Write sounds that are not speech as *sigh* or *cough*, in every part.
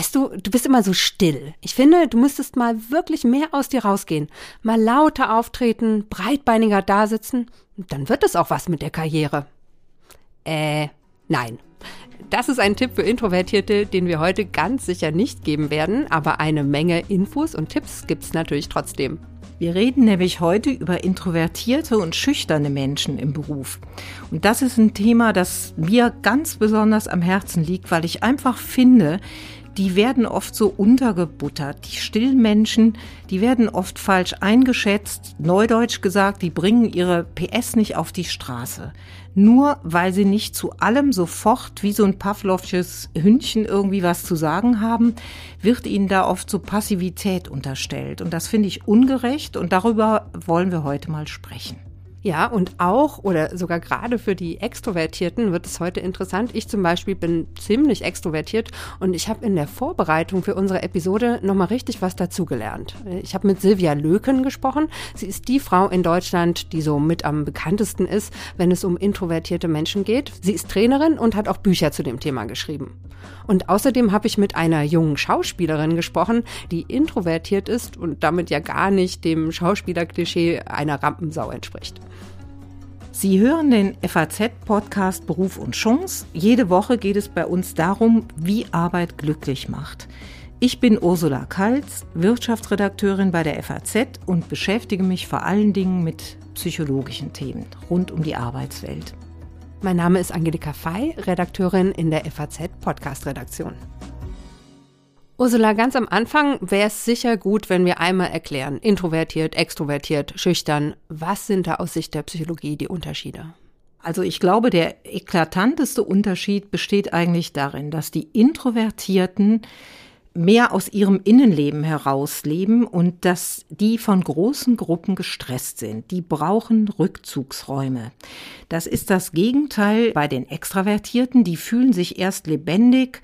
Weißt du, du bist immer so still. Ich finde, du müsstest mal wirklich mehr aus dir rausgehen. Mal lauter auftreten, breitbeiniger dasitzen. Dann wird es auch was mit der Karriere. Äh, nein. Das ist ein Tipp für Introvertierte, den wir heute ganz sicher nicht geben werden, aber eine Menge Infos und Tipps gibt's natürlich trotzdem. Wir reden nämlich heute über introvertierte und schüchterne Menschen im Beruf. Und das ist ein Thema, das mir ganz besonders am Herzen liegt, weil ich einfach finde, die werden oft so untergebuttert. Die stillen Menschen, die werden oft falsch eingeschätzt. Neudeutsch gesagt, die bringen ihre PS nicht auf die Straße. Nur weil sie nicht zu allem sofort wie so ein Pavlovsches Hündchen irgendwie was zu sagen haben, wird ihnen da oft so Passivität unterstellt. Und das finde ich ungerecht und darüber wollen wir heute mal sprechen. Ja, und auch oder sogar gerade für die Extrovertierten wird es heute interessant. Ich zum Beispiel bin ziemlich extrovertiert und ich habe in der Vorbereitung für unsere Episode nochmal richtig was dazugelernt. Ich habe mit Silvia Löken gesprochen. Sie ist die Frau in Deutschland, die so mit am bekanntesten ist, wenn es um introvertierte Menschen geht. Sie ist Trainerin und hat auch Bücher zu dem Thema geschrieben. Und außerdem habe ich mit einer jungen Schauspielerin gesprochen, die introvertiert ist und damit ja gar nicht dem Schauspielerklischee einer Rampensau entspricht. Sie hören den FAZ-Podcast Beruf und Chance. Jede Woche geht es bei uns darum, wie Arbeit glücklich macht. Ich bin Ursula Kalz, Wirtschaftsredakteurin bei der FAZ und beschäftige mich vor allen Dingen mit psychologischen Themen rund um die Arbeitswelt. Mein Name ist Angelika Fey, Redakteurin in der FAZ Podcast Redaktion. Ursula, ganz am Anfang wäre es sicher gut, wenn wir einmal erklären, introvertiert, extrovertiert, schüchtern, was sind da aus Sicht der Psychologie die Unterschiede? Also ich glaube, der eklatanteste Unterschied besteht eigentlich darin, dass die Introvertierten mehr aus ihrem Innenleben herausleben und dass die von großen Gruppen gestresst sind. Die brauchen Rückzugsräume. Das ist das Gegenteil bei den Extravertierten. Die fühlen sich erst lebendig,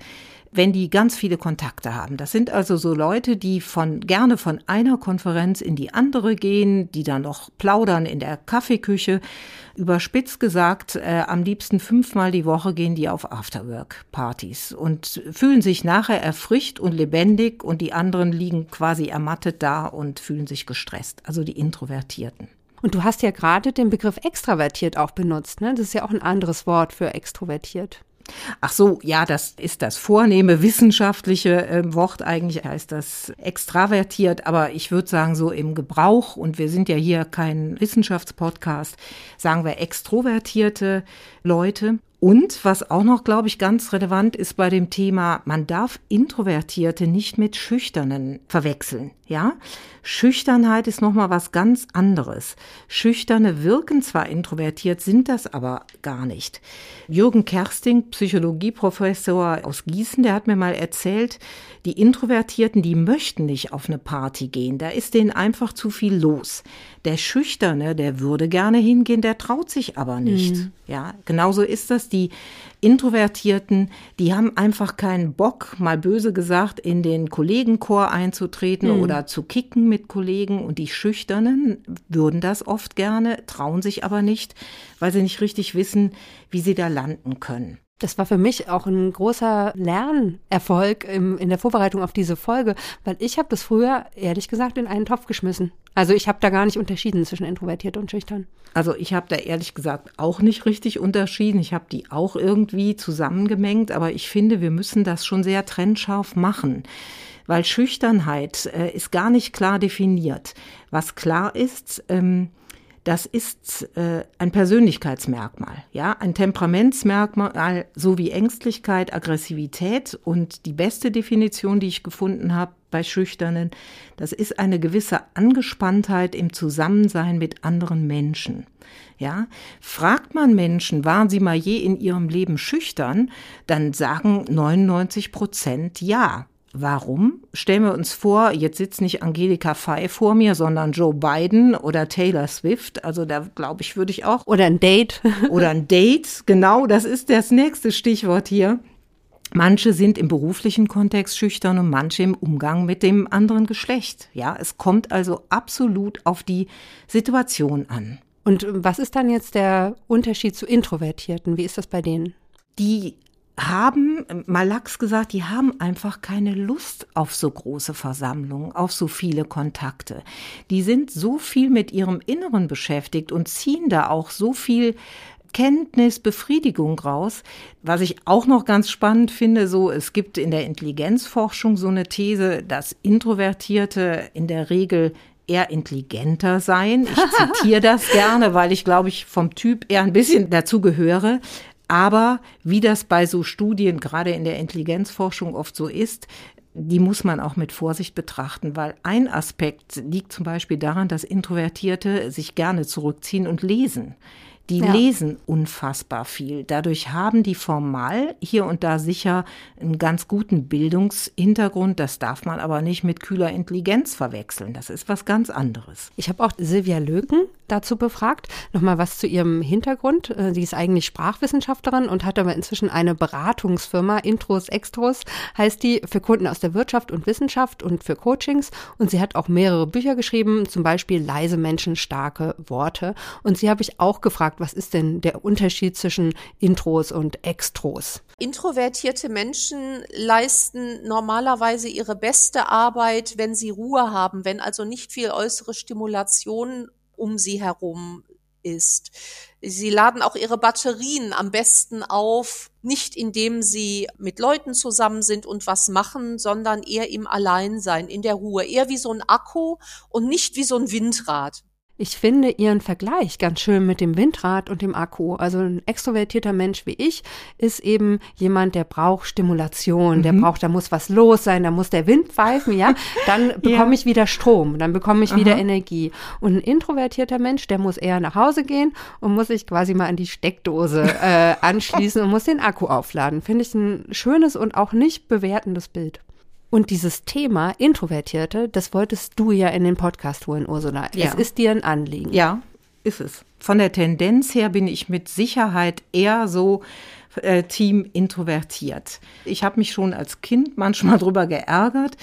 wenn die ganz viele Kontakte haben. Das sind also so Leute, die von gerne von einer Konferenz in die andere gehen, die dann noch plaudern in der Kaffeeküche. Überspitzt gesagt, äh, am liebsten fünfmal die Woche gehen die auf Afterwork-Partys und fühlen sich nachher erfrischt und lebendig und die anderen liegen quasi ermattet da und fühlen sich gestresst. Also die Introvertierten. Und du hast ja gerade den Begriff extravertiert auch benutzt, ne? Das ist ja auch ein anderes Wort für extrovertiert. Ach so, ja, das ist das vornehme wissenschaftliche äh, Wort. Eigentlich heißt das extravertiert, aber ich würde sagen, so im Gebrauch, und wir sind ja hier kein Wissenschaftspodcast, sagen wir extrovertierte Leute. Und was auch noch, glaube ich, ganz relevant ist bei dem Thema, man darf Introvertierte nicht mit Schüchternen verwechseln. Ja, Schüchternheit ist nochmal was ganz anderes. Schüchterne wirken zwar introvertiert, sind das aber gar nicht. Jürgen Kersting, Psychologieprofessor aus Gießen, der hat mir mal erzählt, die Introvertierten, die möchten nicht auf eine Party gehen. Da ist denen einfach zu viel los. Der Schüchterne, der würde gerne hingehen, der traut sich aber nicht. Mhm. Ja, genauso ist das. Die Introvertierten, die haben einfach keinen Bock, mal böse gesagt, in den Kollegenchor einzutreten mhm. oder zu kicken mit Kollegen. Und die Schüchternen würden das oft gerne, trauen sich aber nicht, weil sie nicht richtig wissen, wie sie da landen können. Das war für mich auch ein großer Lernerfolg im, in der Vorbereitung auf diese Folge, weil ich habe das früher ehrlich gesagt in einen Topf geschmissen. Also ich habe da gar nicht unterschieden zwischen introvertiert und schüchtern. Also ich habe da ehrlich gesagt auch nicht richtig unterschieden. Ich habe die auch irgendwie zusammengemengt, aber ich finde, wir müssen das schon sehr trennscharf machen weil Schüchternheit äh, ist gar nicht klar definiert. Was klar ist, ähm, das ist äh, ein Persönlichkeitsmerkmal, ja, ein Temperamentsmerkmal sowie Ängstlichkeit, Aggressivität und die beste Definition, die ich gefunden habe bei Schüchternen, das ist eine gewisse Angespanntheit im Zusammensein mit anderen Menschen. Ja, fragt man Menschen, waren sie mal je in ihrem Leben schüchtern, dann sagen 99 Prozent ja. Warum? Stellen wir uns vor, jetzt sitzt nicht Angelika Fey vor mir, sondern Joe Biden oder Taylor Swift. Also da glaube ich, würde ich auch. Oder ein Date. *laughs* oder ein Date, genau, das ist das nächste Stichwort hier. Manche sind im beruflichen Kontext schüchtern und manche im Umgang mit dem anderen Geschlecht. Ja, es kommt also absolut auf die Situation an. Und was ist dann jetzt der Unterschied zu Introvertierten? Wie ist das bei denen? Die haben, mal lax gesagt, die haben einfach keine Lust auf so große Versammlungen, auf so viele Kontakte. Die sind so viel mit ihrem Inneren beschäftigt und ziehen da auch so viel Kenntnis, Befriedigung raus. Was ich auch noch ganz spannend finde, so, es gibt in der Intelligenzforschung so eine These, dass Introvertierte in der Regel eher intelligenter seien. Ich *laughs* zitiere das gerne, weil ich glaube ich vom Typ eher ein bisschen dazu gehöre. Aber wie das bei so Studien, gerade in der Intelligenzforschung oft so ist, die muss man auch mit Vorsicht betrachten, weil ein Aspekt liegt zum Beispiel daran, dass Introvertierte sich gerne zurückziehen und lesen. Die ja. lesen unfassbar viel. Dadurch haben die formal hier und da sicher einen ganz guten Bildungshintergrund. Das darf man aber nicht mit kühler Intelligenz verwechseln. Das ist was ganz anderes. Ich habe auch Silvia Löken dazu befragt. Nochmal was zu ihrem Hintergrund. Äh, sie ist eigentlich Sprachwissenschaftlerin und hat aber inzwischen eine Beratungsfirma, Intros, Extros, heißt die, für Kunden aus der Wirtschaft und Wissenschaft und für Coachings. Und sie hat auch mehrere Bücher geschrieben, zum Beispiel Leise Menschen, starke Worte. Und sie habe ich auch gefragt, was ist denn der Unterschied zwischen Intros und Extros? Introvertierte Menschen leisten normalerweise ihre beste Arbeit, wenn sie Ruhe haben, wenn also nicht viel äußere Stimulation um sie herum ist. Sie laden auch ihre Batterien am besten auf, nicht indem sie mit Leuten zusammen sind und was machen, sondern eher im Alleinsein, in der Ruhe, eher wie so ein Akku und nicht wie so ein Windrad. Ich finde Ihren Vergleich ganz schön mit dem Windrad und dem Akku. Also ein extrovertierter Mensch wie ich ist eben jemand, der braucht Stimulation, mhm. der braucht, da muss was los sein, da muss der Wind pfeifen, ja. Dann *laughs* bekomme ja. ich wieder Strom, dann bekomme ich Aha. wieder Energie. Und ein introvertierter Mensch, der muss eher nach Hause gehen und muss sich quasi mal an die Steckdose *laughs* äh, anschließen und muss den Akku aufladen. Finde ich ein schönes und auch nicht bewertendes Bild. Und dieses Thema Introvertierte, das wolltest du ja in den Podcast holen, Ursula. Ja. Es ist dir ein Anliegen. Ja, ist es. Von der Tendenz her bin ich mit Sicherheit eher so äh, Team introvertiert. Ich habe mich schon als Kind manchmal *laughs* drüber geärgert,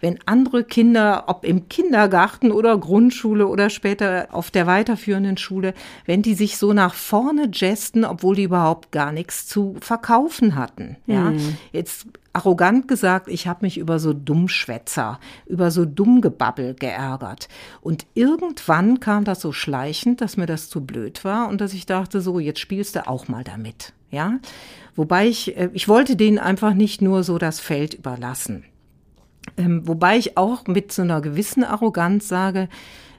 wenn andere Kinder, ob im Kindergarten oder Grundschule oder später auf der weiterführenden Schule, wenn die sich so nach vorne gesten, obwohl die überhaupt gar nichts zu verkaufen hatten. Ja, mhm. jetzt arrogant gesagt, ich habe mich über so Dummschwätzer, über so Dummgebabbel geärgert. Und irgendwann kam das so schleichend, dass mir das zu blöd war und dass ich dachte, so, jetzt spielst du auch mal damit. Ja, wobei ich, äh, ich wollte denen einfach nicht nur so das Feld überlassen. Ähm, wobei ich auch mit so einer gewissen Arroganz sage,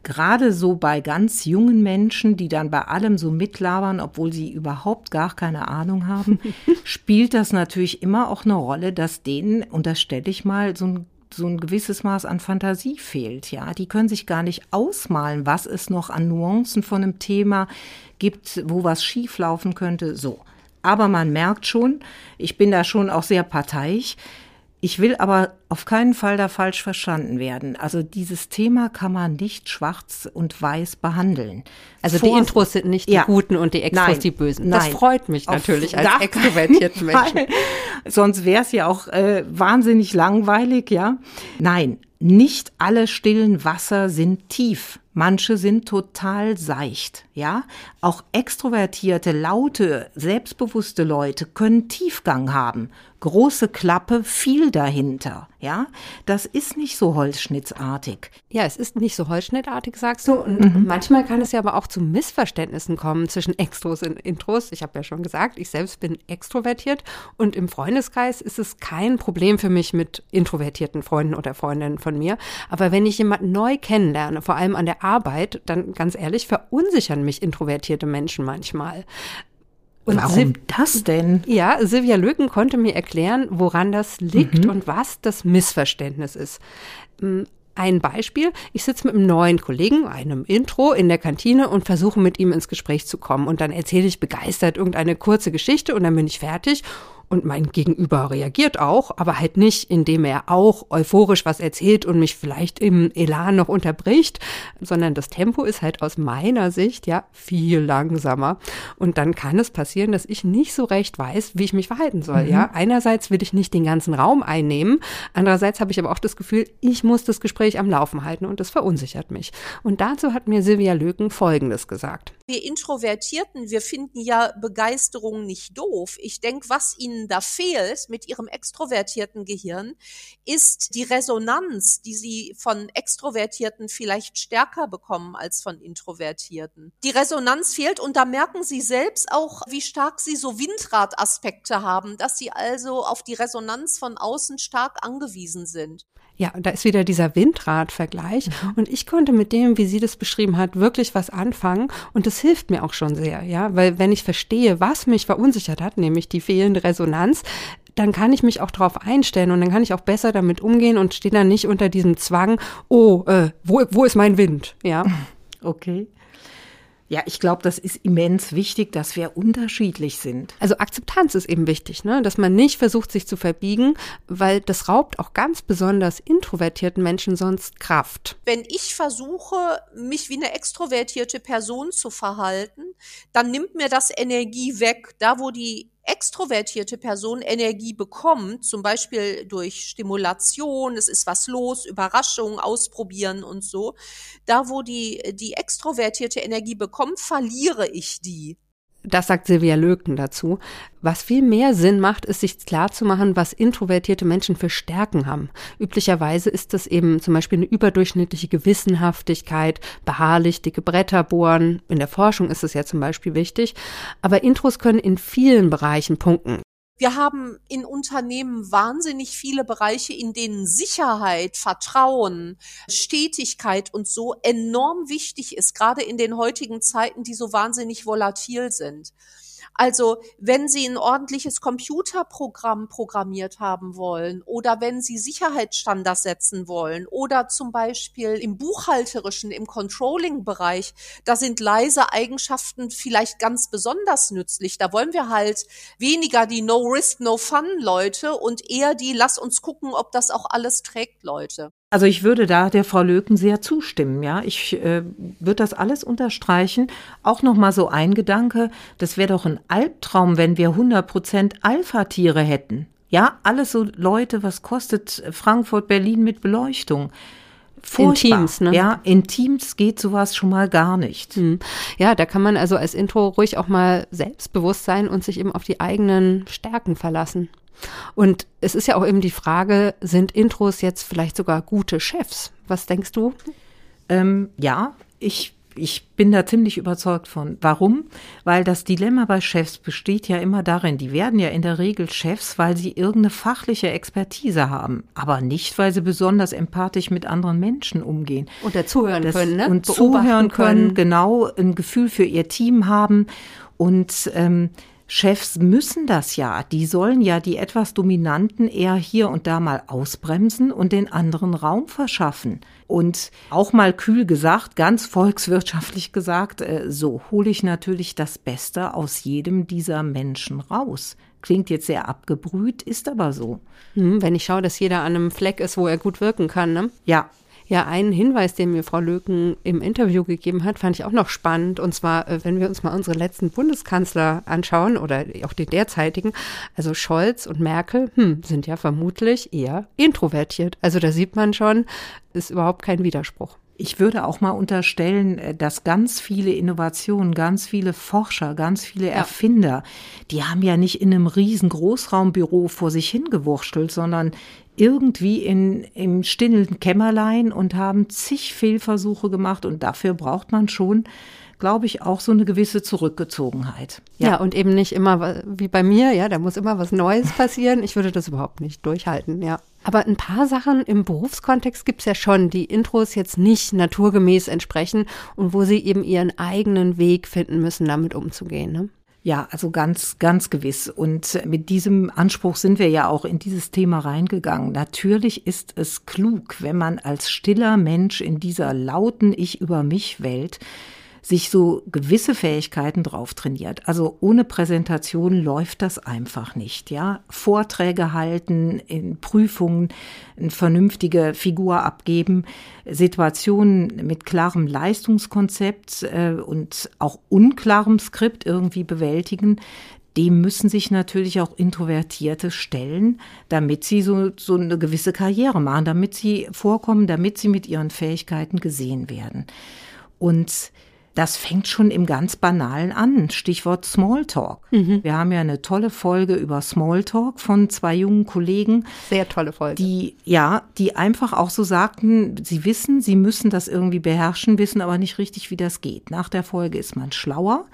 gerade so bei ganz jungen Menschen, die dann bei allem so mitlabern, obwohl sie überhaupt gar keine Ahnung haben, *laughs* spielt das natürlich immer auch eine Rolle, dass denen, und das stelle ich mal, so ein so ein gewisses Maß an Fantasie fehlt, ja. Die können sich gar nicht ausmalen, was es noch an Nuancen von einem Thema gibt, wo was schieflaufen könnte, so. Aber man merkt schon, ich bin da schon auch sehr parteiisch. Ich will aber auf keinen Fall da falsch verstanden werden. Also dieses Thema kann man nicht schwarz und weiß behandeln. Also Vor die Intros sind nicht die ja. Guten und die Extros Nein. die Bösen. Das Nein. freut mich natürlich auf als extrovertierten Menschen. Sonst wäre es ja auch äh, wahnsinnig langweilig, ja. Nein, nicht alle stillen Wasser sind tief. Manche sind total seicht, ja. Auch extrovertierte, laute, selbstbewusste Leute können Tiefgang haben große Klappe, viel dahinter. Ja, das ist nicht so holzschnittartig. Ja, es ist nicht so holzschnittartig, sagst du. Und mhm. manchmal kann es ja aber auch zu Missverständnissen kommen zwischen Extros und Intros. Ich habe ja schon gesagt, ich selbst bin extrovertiert und im Freundeskreis ist es kein Problem für mich mit introvertierten Freunden oder Freundinnen von mir. Aber wenn ich jemanden neu kennenlerne, vor allem an der Arbeit, dann ganz ehrlich verunsichern mich introvertierte Menschen manchmal. Und Warum Sil das denn? Ja, Silvia Löken konnte mir erklären, woran das liegt mhm. und was das Missverständnis ist. Hm, ein Beispiel, ich sitze mit einem neuen Kollegen, einem Intro, in der Kantine und versuche mit ihm ins Gespräch zu kommen. Und dann erzähle ich begeistert irgendeine kurze Geschichte und dann bin ich fertig und mein Gegenüber reagiert auch, aber halt nicht, indem er auch euphorisch was erzählt und mich vielleicht im Elan noch unterbricht, sondern das Tempo ist halt aus meiner Sicht ja viel langsamer. Und dann kann es passieren, dass ich nicht so recht weiß, wie ich mich verhalten soll. Mhm. Ja, einerseits will ich nicht den ganzen Raum einnehmen, andererseits habe ich aber auch das Gefühl, ich muss das Gespräch am Laufen halten und das verunsichert mich. Und dazu hat mir Silvia Löken Folgendes gesagt. Wir Introvertierten, wir finden ja Begeisterung nicht doof. Ich denke, was ihnen ihnen da fehlt mit ihrem extrovertierten Gehirn, ist die Resonanz, die sie von Extrovertierten vielleicht stärker bekommen als von Introvertierten. Die Resonanz fehlt und da merken sie selbst auch, wie stark sie so Windradaspekte haben, dass sie also auf die Resonanz von außen stark angewiesen sind. Ja, da ist wieder dieser Windrad-Vergleich. Mhm. Und ich konnte mit dem, wie sie das beschrieben hat, wirklich was anfangen. Und das hilft mir auch schon sehr, ja. Weil wenn ich verstehe, was mich verunsichert hat, nämlich die fehlende Resonanz, dann kann ich mich auch darauf einstellen und dann kann ich auch besser damit umgehen und stehe dann nicht unter diesem Zwang, oh, äh, wo, wo ist mein Wind? Ja. *laughs* Okay. Ja, ich glaube, das ist immens wichtig, dass wir unterschiedlich sind. Also Akzeptanz ist eben wichtig, ne? dass man nicht versucht, sich zu verbiegen, weil das raubt auch ganz besonders introvertierten Menschen sonst Kraft. Wenn ich versuche, mich wie eine extrovertierte Person zu verhalten, dann nimmt mir das Energie weg. Da, wo die extrovertierte Person Energie bekommt, zum Beispiel durch Stimulation, es ist was los, Überraschung, ausprobieren und so, da wo die, die extrovertierte Energie bekommt, verliere ich die. Das sagt Silvia Löken dazu. Was viel mehr Sinn macht, ist sich klarzumachen, was introvertierte Menschen für Stärken haben. Üblicherweise ist das eben zum Beispiel eine überdurchschnittliche Gewissenhaftigkeit, beharrlich dicke Bretter bohren. In der Forschung ist es ja zum Beispiel wichtig. Aber Intros können in vielen Bereichen punkten. Wir haben in Unternehmen wahnsinnig viele Bereiche, in denen Sicherheit, Vertrauen, Stetigkeit und so enorm wichtig ist, gerade in den heutigen Zeiten, die so wahnsinnig volatil sind. Also wenn Sie ein ordentliches Computerprogramm programmiert haben wollen oder wenn Sie Sicherheitsstandards setzen wollen oder zum Beispiel im buchhalterischen, im Controlling-Bereich, da sind leise Eigenschaften vielleicht ganz besonders nützlich. Da wollen wir halt weniger die No-Risk, No-Fun-Leute und eher die Lass uns gucken, ob das auch alles trägt, Leute. Also ich würde da der Frau Löken sehr zustimmen, ja. Ich äh, würde das alles unterstreichen. Auch noch mal so ein Gedanke, das wäre doch ein Albtraum, wenn wir 100 Prozent Alpha-Tiere hätten. Ja, alles so Leute, was kostet Frankfurt, Berlin mit Beleuchtung? Furchtbar. In Teams, ne? Ja, in Teams geht sowas schon mal gar nicht. Hm. Ja, da kann man also als Intro ruhig auch mal selbstbewusst sein und sich eben auf die eigenen Stärken verlassen. Und es ist ja auch eben die Frage, sind Intros jetzt vielleicht sogar gute Chefs? Was denkst du? Ähm, ja, ich ich bin da ziemlich überzeugt von. Warum? Weil das Dilemma bei Chefs besteht ja immer darin, die werden ja in der Regel Chefs, weil sie irgendeine fachliche Expertise haben, aber nicht, weil sie besonders empathisch mit anderen Menschen umgehen. Und zuhören das, können, ne? Und zuhören können, können, genau ein Gefühl für ihr Team haben und ähm, Chefs müssen das ja. Die sollen ja die etwas Dominanten eher hier und da mal ausbremsen und den anderen Raum verschaffen. Und auch mal kühl gesagt, ganz volkswirtschaftlich gesagt, äh, so hole ich natürlich das Beste aus jedem dieser Menschen raus. Klingt jetzt sehr abgebrüht, ist aber so. Hm, wenn ich schaue, dass jeder an einem Fleck ist, wo er gut wirken kann, ne? Ja, ja, einen Hinweis, den mir Frau Löken im Interview gegeben hat, fand ich auch noch spannend. Und zwar, äh, wenn wir uns mal unsere letzten Bundeskanzler anschauen oder auch die derzeitigen, also Scholz und Merkel, hm, sind ja vermutlich eher introvertiert. Also da sieht man schon, ist überhaupt kein Widerspruch. Ich würde auch mal unterstellen, äh, dass ganz viele Innovationen, ganz viele Forscher, ganz viele Erfinder, die haben ja nicht in einem riesen Großraumbüro vor sich hingewurschtelt, sondern irgendwie in, im stillen Kämmerlein und haben zig Fehlversuche gemacht. Und dafür braucht man schon glaube ich, auch so eine gewisse Zurückgezogenheit. Ja. ja. und eben nicht immer wie bei mir, ja, da muss immer was Neues passieren. Ich würde das überhaupt nicht durchhalten, ja. Aber ein paar Sachen im Berufskontext gibt's ja schon, die Intros jetzt nicht naturgemäß entsprechen und wo sie eben ihren eigenen Weg finden müssen, damit umzugehen. Ne? Ja, also ganz, ganz gewiss. Und mit diesem Anspruch sind wir ja auch in dieses Thema reingegangen. Natürlich ist es klug, wenn man als stiller Mensch in dieser lauten Ich über mich Welt sich so gewisse Fähigkeiten drauf trainiert. Also ohne Präsentation läuft das einfach nicht, ja. Vorträge halten, in Prüfungen eine vernünftige Figur abgeben, Situationen mit klarem Leistungskonzept äh, und auch unklarem Skript irgendwie bewältigen, dem müssen sich natürlich auch Introvertierte stellen, damit sie so, so eine gewisse Karriere machen, damit sie vorkommen, damit sie mit ihren Fähigkeiten gesehen werden. Und Das fängt schon im ganz Banalen an. Stichwort Smalltalk. Mhm. Wir haben ja eine tolle Folge über Smalltalk von zwei jungen Kollegen. Sehr tolle Folge. Die, ja, die einfach auch so sagten, sie wissen, sie müssen das irgendwie beherrschen, wissen aber nicht richtig, wie das geht. Nach der Folge ist man schlauer.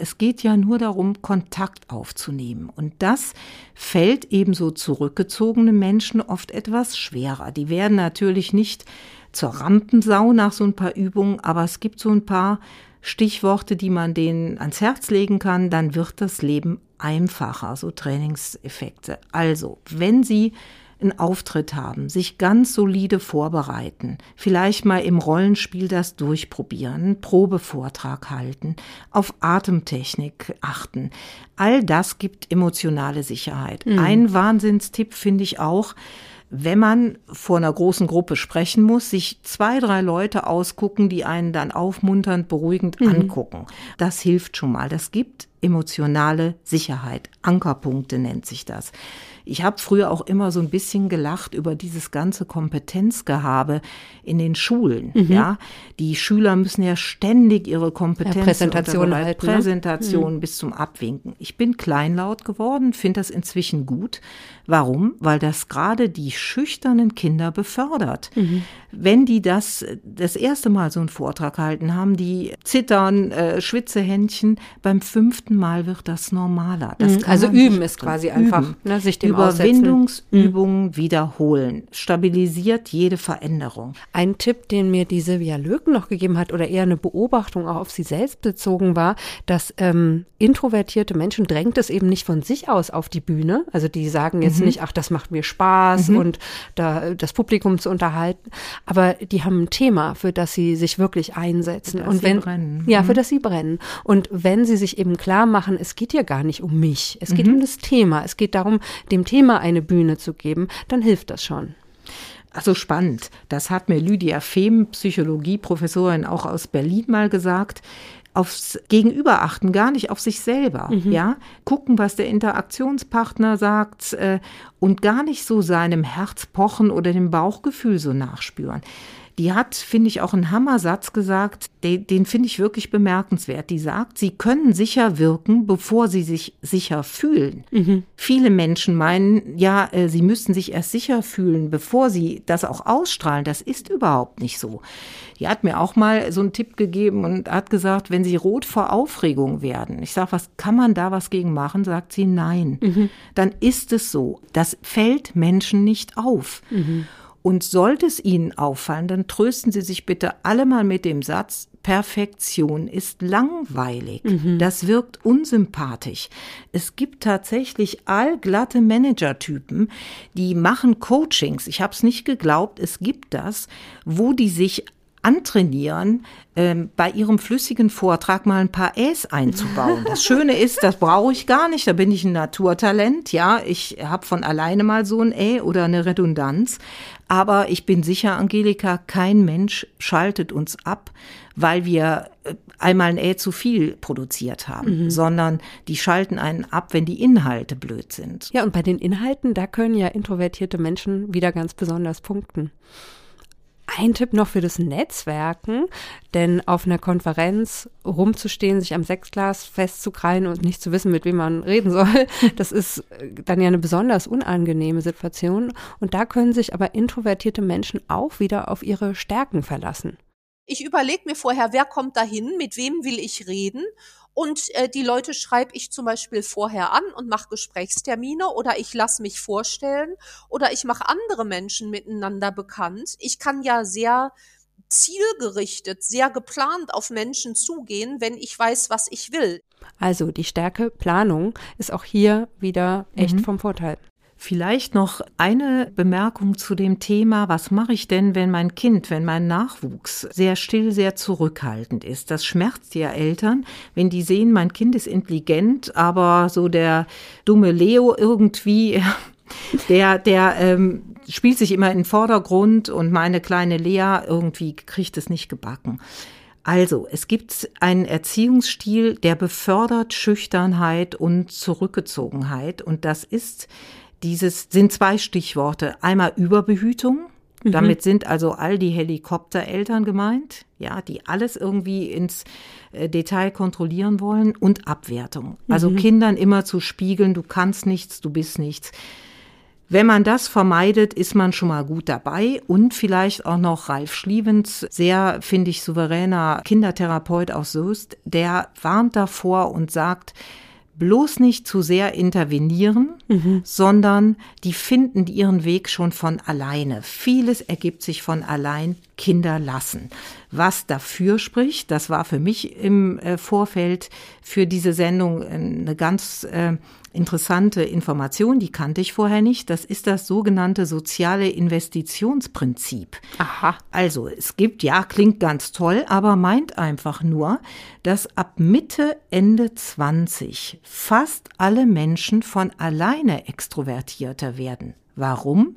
Es geht ja nur darum, Kontakt aufzunehmen. Und das fällt ebenso zurückgezogene Menschen oft etwas schwerer. Die werden natürlich nicht zur Rampensau nach so ein paar Übungen, aber es gibt so ein paar Stichworte, die man denen ans Herz legen kann, dann wird das Leben einfacher, so Trainingseffekte. Also, wenn Sie einen Auftritt haben, sich ganz solide vorbereiten, vielleicht mal im Rollenspiel das durchprobieren, einen Probevortrag halten, auf Atemtechnik achten. All das gibt emotionale Sicherheit. Mhm. Ein Wahnsinnstipp finde ich auch, wenn man vor einer großen Gruppe sprechen muss, sich zwei, drei Leute ausgucken, die einen dann aufmunternd, beruhigend mhm. angucken. Das hilft schon mal. Das gibt emotionale Sicherheit. Ankerpunkte nennt sich das. Ich habe früher auch immer so ein bisschen gelacht über dieses ganze Kompetenzgehabe in den Schulen. Mhm. Ja, die Schüler müssen ja ständig ihre Kompetenz ja, Präsentation halten, ne? Präsentation mhm. bis zum Abwinken. Ich bin kleinlaut geworden, finde das inzwischen gut. Warum? Weil das gerade die schüchternen Kinder befördert. Mhm. Wenn die das das erste Mal so einen Vortrag halten, haben die zittern, äh, Schwitzehändchen. Beim fünften Mal wird das normaler. Das mhm. also üben ist quasi einfach, ne, sich dem Überwindungsübungen mhm. wiederholen. Stabilisiert jede Veränderung. Ein Tipp, den mir die Silvia Löken noch gegeben hat oder eher eine Beobachtung auch auf sie selbst bezogen war, dass ähm, introvertierte Menschen drängt es eben nicht von sich aus auf die Bühne. Also die sagen jetzt mhm. nicht, ach, das macht mir Spaß mhm. und da das Publikum zu unterhalten. Aber die haben ein Thema, für das sie sich wirklich einsetzen. und wenn, brennen. Ja, für mhm. das sie brennen. Und wenn sie sich eben klar machen, es geht ja gar nicht um mich, es geht mhm. um das Thema, es geht darum, dem Thema eine Bühne zu geben, dann hilft das schon. Also spannend. Das hat mir Lydia Fehm, Psychologieprofessorin auch aus Berlin mal gesagt aufs Gegenüber achten, gar nicht auf sich selber, mhm. ja, gucken, was der Interaktionspartner sagt äh, und gar nicht so seinem Herz pochen oder dem Bauchgefühl so nachspüren. Die hat, finde ich, auch einen Hammersatz gesagt, den, den finde ich wirklich bemerkenswert. Die sagt, sie können sicher wirken, bevor sie sich sicher fühlen. Mhm. Viele Menschen meinen, ja, äh, sie müssten sich erst sicher fühlen, bevor sie das auch ausstrahlen. Das ist überhaupt nicht so. Die hat mir auch mal so einen Tipp gegeben und hat gesagt, wenn sie rot vor Aufregung werden, ich sage, was kann man da was gegen machen? Sagt sie, nein. Mhm. Dann ist es so. Das fällt Menschen nicht auf. Mhm. Und sollte es Ihnen auffallen, dann trösten Sie sich bitte alle mal mit dem Satz, Perfektion ist langweilig. Mhm. Das wirkt unsympathisch. Es gibt tatsächlich allglatte Managertypen, die machen Coachings. Ich habe es nicht geglaubt, es gibt das, wo die sich antrainieren, ähm, bei ihrem flüssigen Vortrag mal ein paar Äs einzubauen. Das Schöne ist, das brauche ich gar nicht, da bin ich ein Naturtalent, ja, ich habe von alleine mal so ein Ä oder eine Redundanz, aber ich bin sicher, Angelika, kein Mensch schaltet uns ab, weil wir äh, einmal ein Ä zu viel produziert haben, mhm. sondern die schalten einen ab, wenn die Inhalte blöd sind. Ja, und bei den Inhalten, da können ja introvertierte Menschen wieder ganz besonders punkten. Ein Tipp noch für das Netzwerken, denn auf einer Konferenz rumzustehen, sich am Sechsglas festzukrallen und nicht zu wissen, mit wem man reden soll, *laughs* das ist äh, dann ja eine besonders unangenehme Situation. Und da können sich aber introvertierte Menschen auch wieder auf ihre Stärken verlassen. Ich überlege mir vorher, wer kommt dahin, mit wem will ich reden und äh, die Leute schreibe ich zum Beispiel vorher an und mache Gesprächstermine oder ich lasse mich vorstellen oder ich mache andere Menschen miteinander bekannt. Ich kann ja sehr zielgerichtet, sehr geplant auf Menschen zugehen, wenn ich weiß, was ich will. Also die Stärke Planung ist auch hier wieder echt mhm. vom Vorteil. Vielleicht noch eine Bemerkung zu dem Thema, was mache ich denn, wenn mein Kind, wenn mein Nachwuchs sehr still, sehr zurückhaltend ist. Das schmerzt ja Eltern, wenn die sehen, mein Kind ist intelligent, aber so der dumme Leo irgendwie, *laughs* der, der ähm, spielt sich immer in den Vordergrund und meine kleine Lea irgendwie kriegt es nicht gebacken. Also, es gibt einen Erziehungsstil, der befördert Schüchternheit und Zurückgezogenheit und das ist dieses sind zwei Stichworte. Einmal Überbehütung. Mhm. Damit sind also all die Helikoptereltern gemeint, ja, die alles irgendwie ins äh, Detail kontrollieren wollen und Abwertung. Also mhm. Kindern immer zu spiegeln, du kannst nichts, du bist nichts. Wenn man das vermeidet, ist man schon mal gut dabei und vielleicht auch noch Ralf Schlievens, sehr, finde ich, souveräner Kindertherapeut aus Soest, der warnt davor und sagt, bloß nicht zu sehr intervenieren, mhm. sondern die finden ihren Weg schon von alleine. Vieles ergibt sich von allein, Kinder lassen. Was dafür spricht, das war für mich im äh, Vorfeld für diese Sendung eine ganz äh, interessante Information, die kannte ich vorher nicht. Das ist das sogenannte soziale Investitionsprinzip. Aha. Also es gibt, ja, klingt ganz toll, aber meint einfach nur, dass ab Mitte, Ende 20 fast alle Menschen von alleine extrovertierter werden. Warum?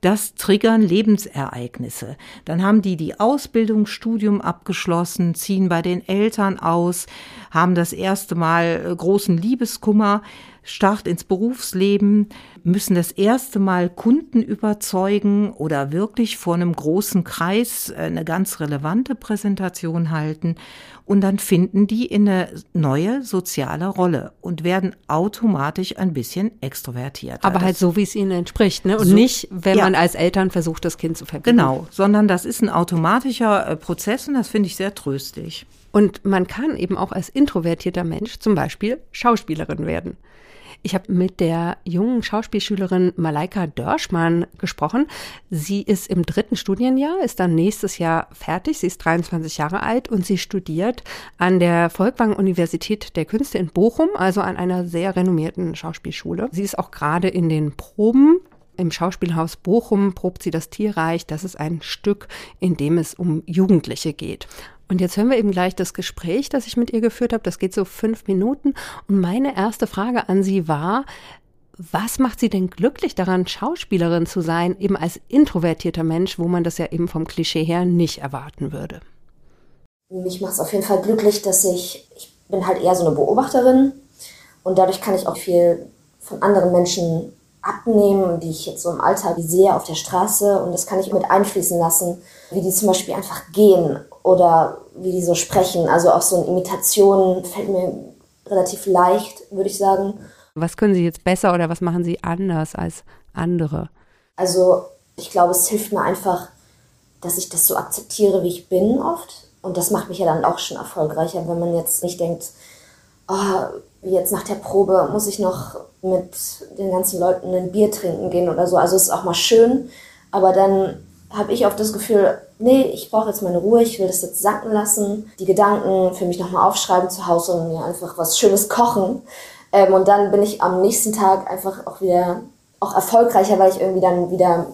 Das triggern Lebensereignisse. Dann haben die die Ausbildung, Studium abgeschlossen, ziehen bei den Eltern aus, haben das erste Mal äh, großen Liebeskummer. Start ins Berufsleben, müssen das erste Mal Kunden überzeugen oder wirklich vor einem großen Kreis äh, eine ganz relevante Präsentation halten. Und dann finden die in eine neue soziale Rolle und werden automatisch ein bisschen extrovertiert. Aber halt so, wie es ihnen entspricht, ne? Und so, nicht, wenn ja. man als Eltern versucht, das Kind zu verbinden. Genau, sondern das ist ein automatischer äh, Prozess und das finde ich sehr tröstlich. Und man kann eben auch als introvertierter Mensch zum Beispiel Schauspielerin werden. Ich habe mit der jungen Schauspielschülerin Malaika Dörschmann gesprochen. Sie ist im dritten Studienjahr, ist dann nächstes Jahr fertig. Sie ist 23 Jahre alt und sie studiert an der Volkwang Universität der Künste in Bochum, also an einer sehr renommierten Schauspielschule. Sie ist auch gerade in den Proben im Schauspielhaus Bochum probt sie das Tierreich. Das ist ein Stück, in dem es um Jugendliche geht. Und jetzt hören wir eben gleich das Gespräch, das ich mit ihr geführt habe. Das geht so fünf Minuten. Und meine erste Frage an sie war, was macht sie denn glücklich daran, Schauspielerin zu sein, eben als introvertierter Mensch, wo man das ja eben vom Klischee her nicht erwarten würde? Mich macht es auf jeden Fall glücklich, dass ich, ich bin halt eher so eine Beobachterin und dadurch kann ich auch viel von anderen Menschen abnehmen, die ich jetzt so im Alltag sehe auf der Straße und das kann ich mit einfließen lassen, wie die zum Beispiel einfach gehen oder wie die so sprechen. Also auch so eine Imitation fällt mir relativ leicht, würde ich sagen. Was können Sie jetzt besser oder was machen Sie anders als andere? Also ich glaube, es hilft mir einfach, dass ich das so akzeptiere, wie ich bin oft. Und das macht mich ja dann auch schon erfolgreicher, wenn man jetzt nicht denkt, oh, jetzt nach der Probe muss ich noch mit den ganzen Leuten ein Bier trinken gehen oder so. Also es ist auch mal schön, aber dann habe ich oft das Gefühl, nee, ich brauche jetzt meine Ruhe, ich will das jetzt sacken lassen, die Gedanken für mich nochmal aufschreiben zu Hause und mir einfach was Schönes kochen. Ähm, und dann bin ich am nächsten Tag einfach auch wieder auch erfolgreicher, weil ich irgendwie dann wieder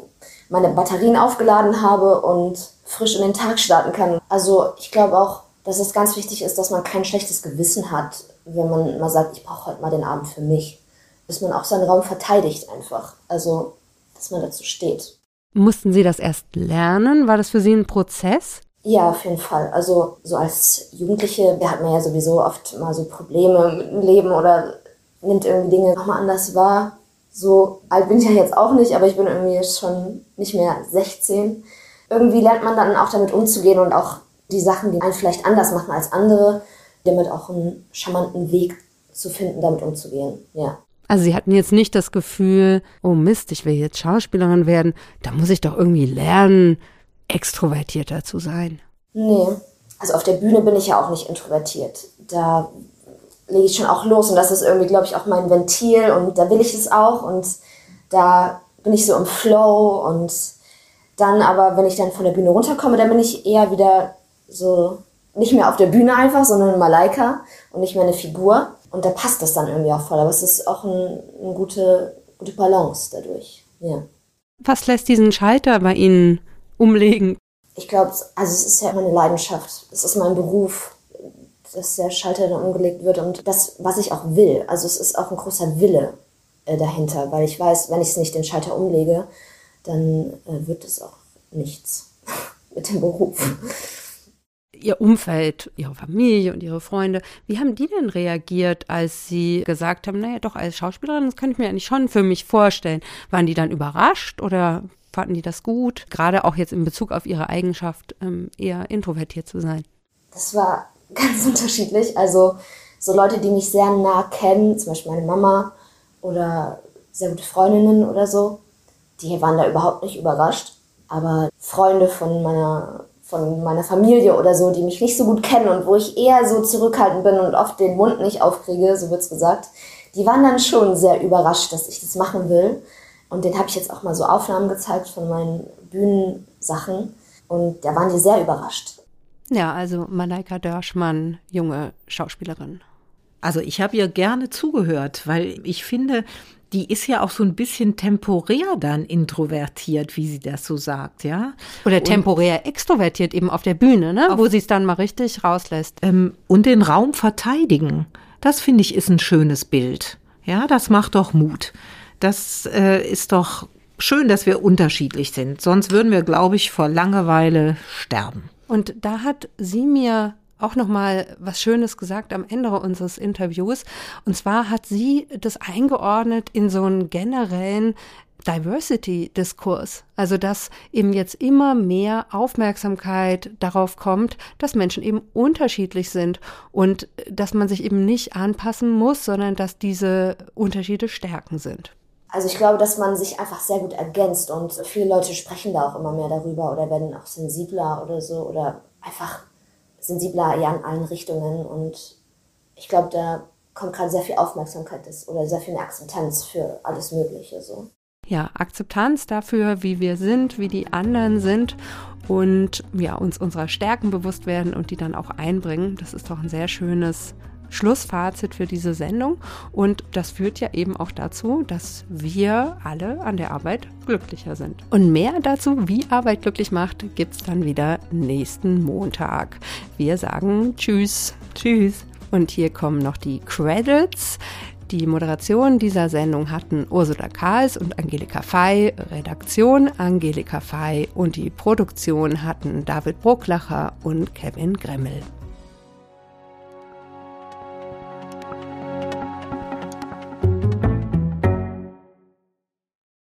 meine Batterien aufgeladen habe und frisch in den Tag starten kann. Also ich glaube auch, dass es ganz wichtig ist, dass man kein schlechtes Gewissen hat, wenn man mal sagt, ich brauche heute mal den Abend für mich. Dass man auch seinen Raum verteidigt einfach. Also, dass man dazu steht. Mussten Sie das erst lernen? War das für Sie ein Prozess? Ja, auf jeden Fall. Also so als Jugendliche hat man ja sowieso oft mal so Probleme mit dem Leben oder nimmt irgendwie Dinge nochmal anders wahr. So alt bin ich ja jetzt auch nicht, aber ich bin irgendwie schon nicht mehr 16. Irgendwie lernt man dann auch damit umzugehen und auch die Sachen, die einen vielleicht anders machen als andere, damit auch einen charmanten Weg zu finden, damit umzugehen. Ja. Also sie hatten jetzt nicht das Gefühl, oh Mist, ich will jetzt Schauspielerin werden, da muss ich doch irgendwie lernen, extrovertierter zu sein. Nee, also auf der Bühne bin ich ja auch nicht introvertiert. Da lege ich schon auch los und das ist irgendwie, glaube ich, auch mein Ventil und da will ich es auch und da bin ich so im Flow und dann aber, wenn ich dann von der Bühne runterkomme, dann bin ich eher wieder so nicht mehr auf der Bühne einfach, sondern Malaika und nicht mehr eine Figur. Und da passt das dann irgendwie auch voll. Aber es ist auch ein, eine gute, gute Balance dadurch. Ja. Was lässt diesen Schalter bei Ihnen umlegen? Ich glaube, also es ist ja meine Leidenschaft. Es ist mein Beruf, dass der Schalter dann umgelegt wird und das, was ich auch will. Also es ist auch ein großer Wille äh, dahinter, weil ich weiß, wenn ich nicht den Schalter umlege, dann äh, wird es auch nichts *laughs* mit dem Beruf ihr Umfeld, ihre Familie und ihre Freunde, wie haben die denn reagiert, als sie gesagt haben, naja, doch als Schauspielerin, das kann ich mir eigentlich schon für mich vorstellen. Waren die dann überrascht oder Fanden die das gut? Gerade auch jetzt in Bezug auf ihre Eigenschaft, ähm, eher introvertiert zu sein. Das war *laughs* ganz unterschiedlich. Also so Leute, die mich sehr nah kennen, zum Beispiel meine Mama oder sehr gute Freundinnen oder so, die waren da überhaupt nicht überrascht. Aber Freunde von meiner, von meiner Familie oder so, die mich nicht so gut kennen und wo ich eher so zurückhaltend bin und oft den Mund nicht aufkriege, so wird's gesagt, die waren dann schon sehr überrascht, dass ich das machen will. Und den habe ich jetzt auch mal so Aufnahmen gezeigt von meinen Bühnensachen. Und da waren die sehr überrascht. Ja, also Malaika Dörschmann, junge Schauspielerin. Also ich habe ihr gerne zugehört, weil ich finde, die ist ja auch so ein bisschen temporär dann introvertiert, wie sie das so sagt, ja. Oder temporär und, extrovertiert eben auf der Bühne, ne? wo sie es dann mal richtig rauslässt. Ähm, und den Raum verteidigen. Das finde ich ist ein schönes Bild. Ja, das macht doch Mut. Das äh, ist doch schön, dass wir unterschiedlich sind. Sonst würden wir, glaube ich, vor Langeweile sterben. Und da hat sie mir auch noch mal was Schönes gesagt am Ende unseres Interviews. Und zwar hat sie das eingeordnet in so einen generellen Diversity-Diskurs. Also, dass eben jetzt immer mehr Aufmerksamkeit darauf kommt, dass Menschen eben unterschiedlich sind und dass man sich eben nicht anpassen muss, sondern dass diese Unterschiede Stärken sind. Also ich glaube, dass man sich einfach sehr gut ergänzt und viele Leute sprechen da auch immer mehr darüber oder werden auch sensibler oder so oder einfach sensibler ja in allen Richtungen und ich glaube, da kommt gerade sehr viel Aufmerksamkeit oder sehr viel mehr Akzeptanz für alles Mögliche so. Ja, Akzeptanz dafür, wie wir sind, wie die anderen sind und ja, uns unserer Stärken bewusst werden und die dann auch einbringen. Das ist doch ein sehr schönes Schlussfazit für diese Sendung. Und das führt ja eben auch dazu, dass wir alle an der Arbeit glücklicher sind. Und mehr dazu, wie Arbeit glücklich macht, gibt es dann wieder nächsten Montag. Wir sagen Tschüss. Tschüss. Und hier kommen noch die Credits. Die Moderation dieser Sendung hatten Ursula Karls und Angelika Fey, Redaktion Angelika Fey und die Produktion hatten David Brucklacher und Kevin Gremmel.